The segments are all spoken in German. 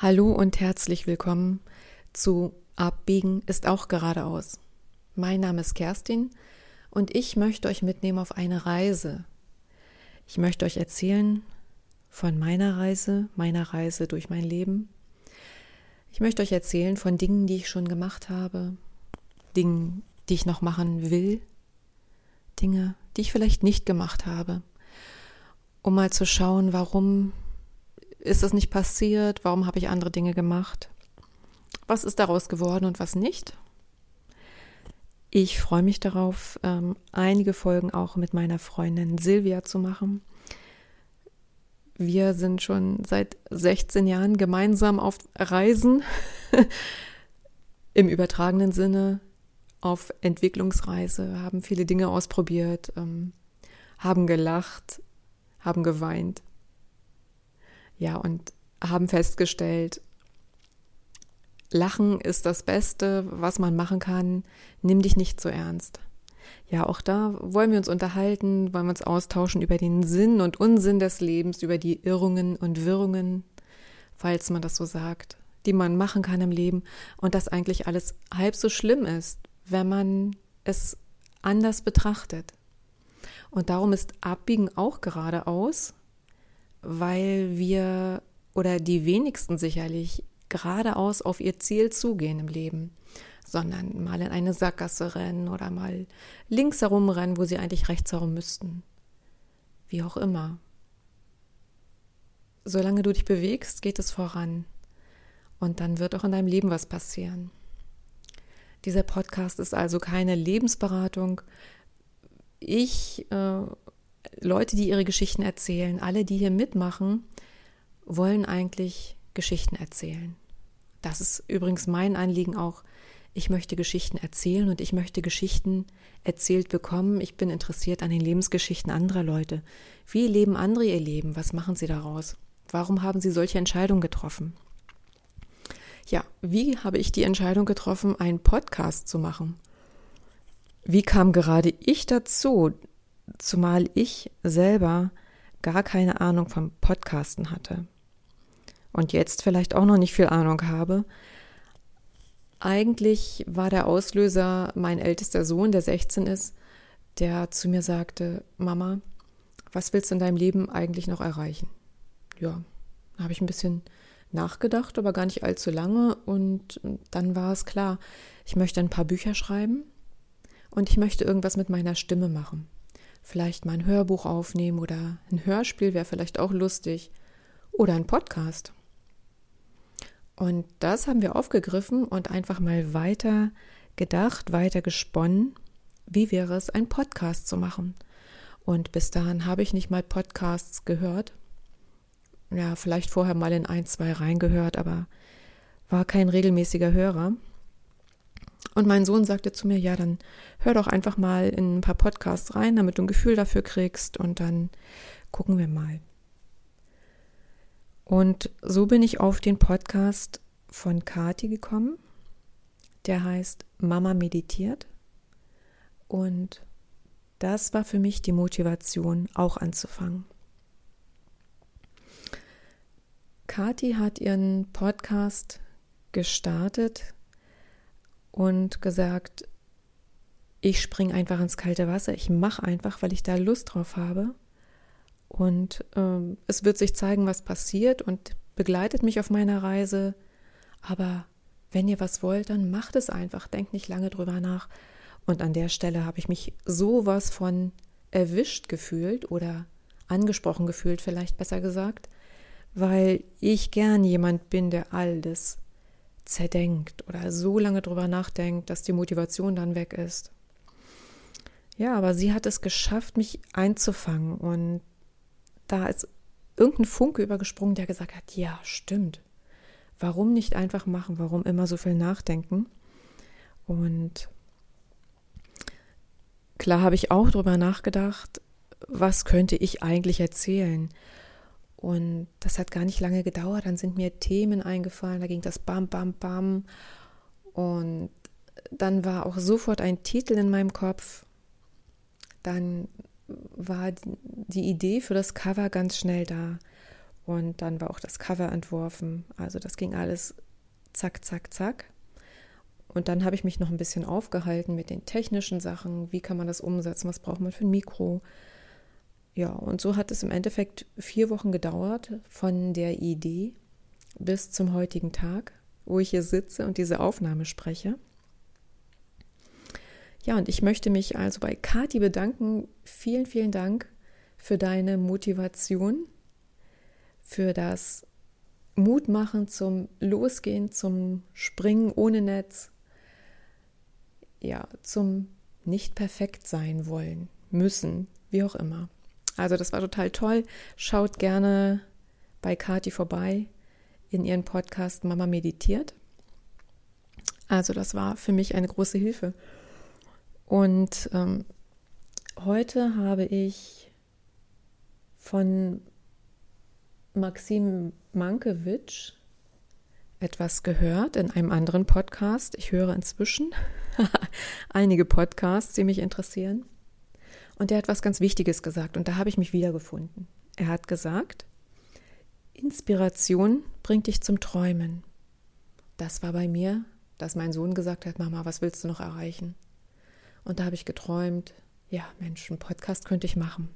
Hallo und herzlich willkommen zu Abbiegen ist auch geradeaus. Mein Name ist Kerstin und ich möchte euch mitnehmen auf eine Reise. Ich möchte euch erzählen von meiner Reise, meiner Reise durch mein Leben. Ich möchte euch erzählen von Dingen, die ich schon gemacht habe, Dingen, die ich noch machen will, Dinge, die ich vielleicht nicht gemacht habe, um mal zu schauen, warum ist es nicht passiert? Warum habe ich andere Dinge gemacht? Was ist daraus geworden und was nicht? Ich freue mich darauf, ähm, einige Folgen auch mit meiner Freundin Silvia zu machen. Wir sind schon seit 16 Jahren gemeinsam auf Reisen, im übertragenen Sinne, auf Entwicklungsreise, haben viele Dinge ausprobiert, ähm, haben gelacht, haben geweint. Ja, und haben festgestellt, Lachen ist das Beste, was man machen kann. Nimm dich nicht so ernst. Ja, auch da wollen wir uns unterhalten, wollen wir uns austauschen über den Sinn und Unsinn des Lebens, über die Irrungen und Wirrungen, falls man das so sagt, die man machen kann im Leben und dass eigentlich alles halb so schlimm ist, wenn man es anders betrachtet. Und darum ist Abbiegen auch geradeaus weil wir oder die wenigsten sicherlich geradeaus auf ihr Ziel zugehen im Leben, sondern mal in eine Sackgasse rennen oder mal links herum rennen, wo sie eigentlich rechts herum müssten. Wie auch immer. Solange du dich bewegst, geht es voran. Und dann wird auch in deinem Leben was passieren. Dieser Podcast ist also keine Lebensberatung. Ich äh, Leute, die ihre Geschichten erzählen, alle, die hier mitmachen, wollen eigentlich Geschichten erzählen. Das ist übrigens mein Anliegen auch. Ich möchte Geschichten erzählen und ich möchte Geschichten erzählt bekommen. Ich bin interessiert an den Lebensgeschichten anderer Leute. Wie leben andere ihr Leben? Was machen sie daraus? Warum haben sie solche Entscheidungen getroffen? Ja, wie habe ich die Entscheidung getroffen, einen Podcast zu machen? Wie kam gerade ich dazu, zumal ich selber gar keine Ahnung vom Podcasten hatte und jetzt vielleicht auch noch nicht viel Ahnung habe. Eigentlich war der Auslöser mein ältester Sohn, der 16 ist, der zu mir sagte, Mama, was willst du in deinem Leben eigentlich noch erreichen? Ja, habe ich ein bisschen nachgedacht, aber gar nicht allzu lange und dann war es klar, ich möchte ein paar Bücher schreiben und ich möchte irgendwas mit meiner Stimme machen vielleicht mal ein Hörbuch aufnehmen oder ein Hörspiel wäre vielleicht auch lustig oder ein Podcast. Und das haben wir aufgegriffen und einfach mal weiter gedacht, weiter gesponnen, wie wäre es, einen Podcast zu machen. Und bis dahin habe ich nicht mal Podcasts gehört. Ja, vielleicht vorher mal in ein, zwei reingehört, aber war kein regelmäßiger Hörer. Und mein Sohn sagte zu mir, ja, dann hör doch einfach mal in ein paar Podcasts rein, damit du ein Gefühl dafür kriegst und dann gucken wir mal. Und so bin ich auf den Podcast von Kati gekommen. Der heißt Mama meditiert. Und das war für mich die Motivation, auch anzufangen. Kati hat ihren Podcast gestartet und gesagt, ich springe einfach ins kalte Wasser, ich mache einfach, weil ich da Lust drauf habe. Und ähm, es wird sich zeigen, was passiert und begleitet mich auf meiner Reise. Aber wenn ihr was wollt, dann macht es einfach, denkt nicht lange drüber nach. Und an der Stelle habe ich mich sowas von erwischt gefühlt oder angesprochen gefühlt, vielleicht besser gesagt, weil ich gern jemand bin, der all das zerdenkt oder so lange drüber nachdenkt, dass die Motivation dann weg ist. Ja, aber sie hat es geschafft, mich einzufangen und da ist irgendein Funke übergesprungen, der gesagt hat, ja, stimmt. Warum nicht einfach machen? Warum immer so viel nachdenken? Und klar habe ich auch drüber nachgedacht, was könnte ich eigentlich erzählen? Und das hat gar nicht lange gedauert. Dann sind mir Themen eingefallen. Da ging das Bam, Bam, Bam. Und dann war auch sofort ein Titel in meinem Kopf. Dann war die Idee für das Cover ganz schnell da. Und dann war auch das Cover entworfen. Also das ging alles zack, zack, zack. Und dann habe ich mich noch ein bisschen aufgehalten mit den technischen Sachen. Wie kann man das umsetzen? Was braucht man für ein Mikro? Ja, und so hat es im Endeffekt vier Wochen gedauert von der Idee bis zum heutigen Tag, wo ich hier sitze und diese Aufnahme spreche. Ja, und ich möchte mich also bei Kati bedanken. Vielen, vielen Dank für deine Motivation, für das Mutmachen zum Losgehen, zum Springen ohne Netz, ja, zum nicht perfekt sein wollen, müssen, wie auch immer. Also das war total toll. Schaut gerne bei Kati vorbei in ihren Podcast Mama meditiert. Also das war für mich eine große Hilfe. Und ähm, heute habe ich von Maxim Mankiewicz etwas gehört in einem anderen Podcast. Ich höre inzwischen einige Podcasts, die mich interessieren. Und er hat was ganz Wichtiges gesagt und da habe ich mich wiedergefunden. Er hat gesagt, Inspiration bringt dich zum Träumen. Das war bei mir, dass mein Sohn gesagt hat, Mama, was willst du noch erreichen? Und da habe ich geträumt, ja, Mensch, einen Podcast könnte ich machen.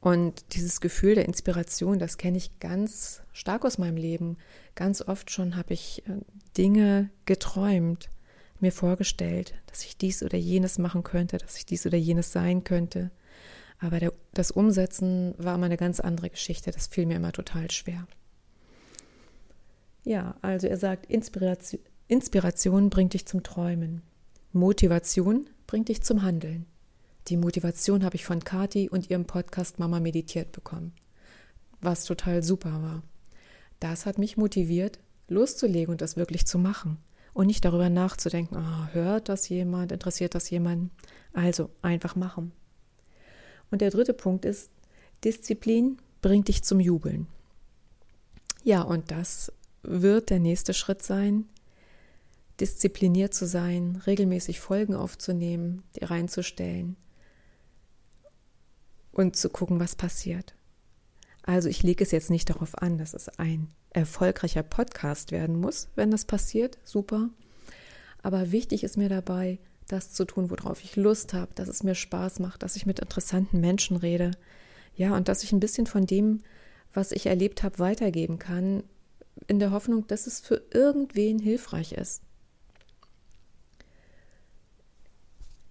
Und dieses Gefühl der Inspiration, das kenne ich ganz stark aus meinem Leben. Ganz oft schon habe ich äh, Dinge geträumt, mir vorgestellt, dass ich dies oder jenes machen könnte, dass ich dies oder jenes sein könnte. Aber der, das Umsetzen war immer eine ganz andere Geschichte. Das fiel mir immer total schwer. Ja, also er sagt, Inspiration, Inspiration bringt dich zum Träumen. Motivation bringt dich zum Handeln. Die Motivation habe ich von Kati und ihrem Podcast Mama meditiert bekommen, was total super war. Das hat mich motiviert, loszulegen und das wirklich zu machen und nicht darüber nachzudenken, oh, hört das jemand, interessiert das jemand. Also einfach machen. Und der dritte Punkt ist, Disziplin bringt dich zum Jubeln. Ja, und das wird der nächste Schritt sein, diszipliniert zu sein, regelmäßig Folgen aufzunehmen, die reinzustellen und zu gucken, was passiert. Also ich lege es jetzt nicht darauf an, dass es ein erfolgreicher Podcast werden muss, wenn das passiert, super. Aber wichtig ist mir dabei, das zu tun, worauf ich Lust habe, dass es mir Spaß macht, dass ich mit interessanten Menschen rede. Ja, und dass ich ein bisschen von dem, was ich erlebt habe, weitergeben kann, in der Hoffnung, dass es für irgendwen hilfreich ist.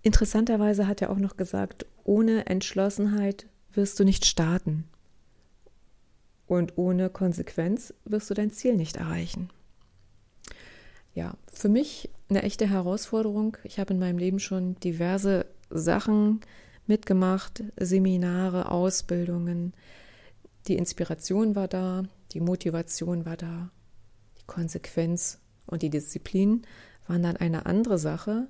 Interessanterweise hat er auch noch gesagt, ohne Entschlossenheit wirst du nicht starten. Und ohne Konsequenz wirst du dein Ziel nicht erreichen. Ja, für mich eine echte Herausforderung. Ich habe in meinem Leben schon diverse Sachen mitgemacht, Seminare, Ausbildungen. Die Inspiration war da, die Motivation war da, die Konsequenz und die Disziplin waren dann eine andere Sache.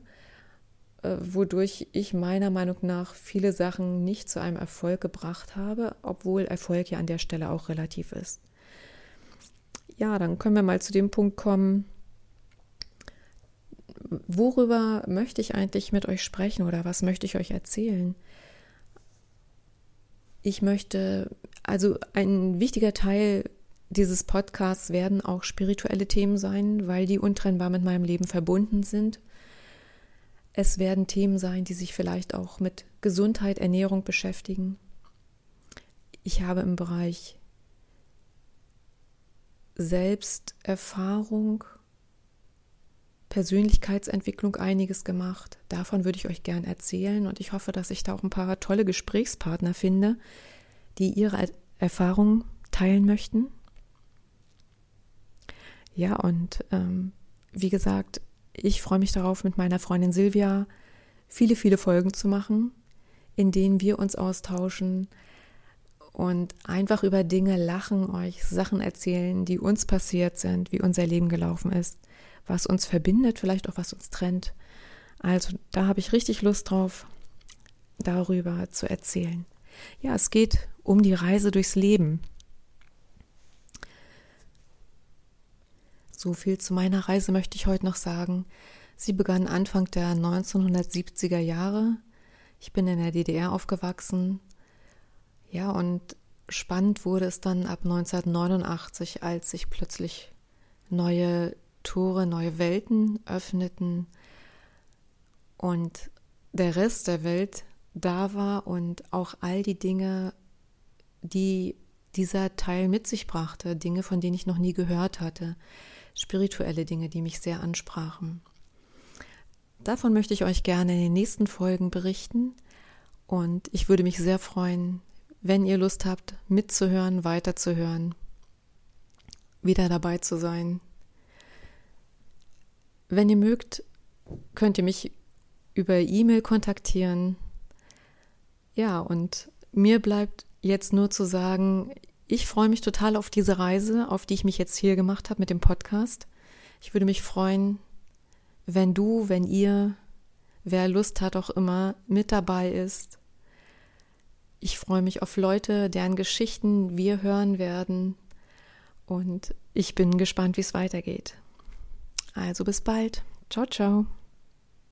Äh, wodurch ich meiner Meinung nach viele Sachen nicht zu einem Erfolg gebracht habe, obwohl Erfolg ja an der Stelle auch relativ ist. Ja, dann können wir mal zu dem Punkt kommen, worüber möchte ich eigentlich mit euch sprechen oder was möchte ich euch erzählen? Ich möchte, also ein wichtiger Teil dieses Podcasts werden auch spirituelle Themen sein, weil die untrennbar mit meinem Leben verbunden sind. Es werden Themen sein, die sich vielleicht auch mit Gesundheit, Ernährung beschäftigen. Ich habe im Bereich Selbsterfahrung, Persönlichkeitsentwicklung einiges gemacht. Davon würde ich euch gern erzählen und ich hoffe, dass ich da auch ein paar tolle Gesprächspartner finde, die ihre Erfahrungen teilen möchten. Ja, und ähm, wie gesagt, ich freue mich darauf, mit meiner Freundin Silvia viele, viele Folgen zu machen, in denen wir uns austauschen und einfach über Dinge lachen, euch Sachen erzählen, die uns passiert sind, wie unser Leben gelaufen ist, was uns verbindet, vielleicht auch was uns trennt. Also da habe ich richtig Lust drauf, darüber zu erzählen. Ja, es geht um die Reise durchs Leben. So viel zu meiner Reise möchte ich heute noch sagen. Sie begann Anfang der 1970er Jahre. Ich bin in der DDR aufgewachsen. Ja, und spannend wurde es dann ab 1989, als sich plötzlich neue Tore, neue Welten öffneten und der Rest der Welt da war und auch all die Dinge, die dieser Teil mit sich brachte, Dinge, von denen ich noch nie gehört hatte, spirituelle Dinge, die mich sehr ansprachen. Davon möchte ich euch gerne in den nächsten Folgen berichten und ich würde mich sehr freuen, wenn ihr Lust habt, mitzuhören, weiterzuhören, wieder dabei zu sein. Wenn ihr mögt, könnt ihr mich über E-Mail kontaktieren. Ja, und mir bleibt jetzt nur zu sagen, ich freue mich total auf diese Reise, auf die ich mich jetzt hier gemacht habe mit dem Podcast. Ich würde mich freuen, wenn du, wenn ihr, wer Lust hat, auch immer mit dabei ist. Ich freue mich auf Leute, deren Geschichten wir hören werden. Und ich bin gespannt, wie es weitergeht. Also bis bald. Ciao, ciao.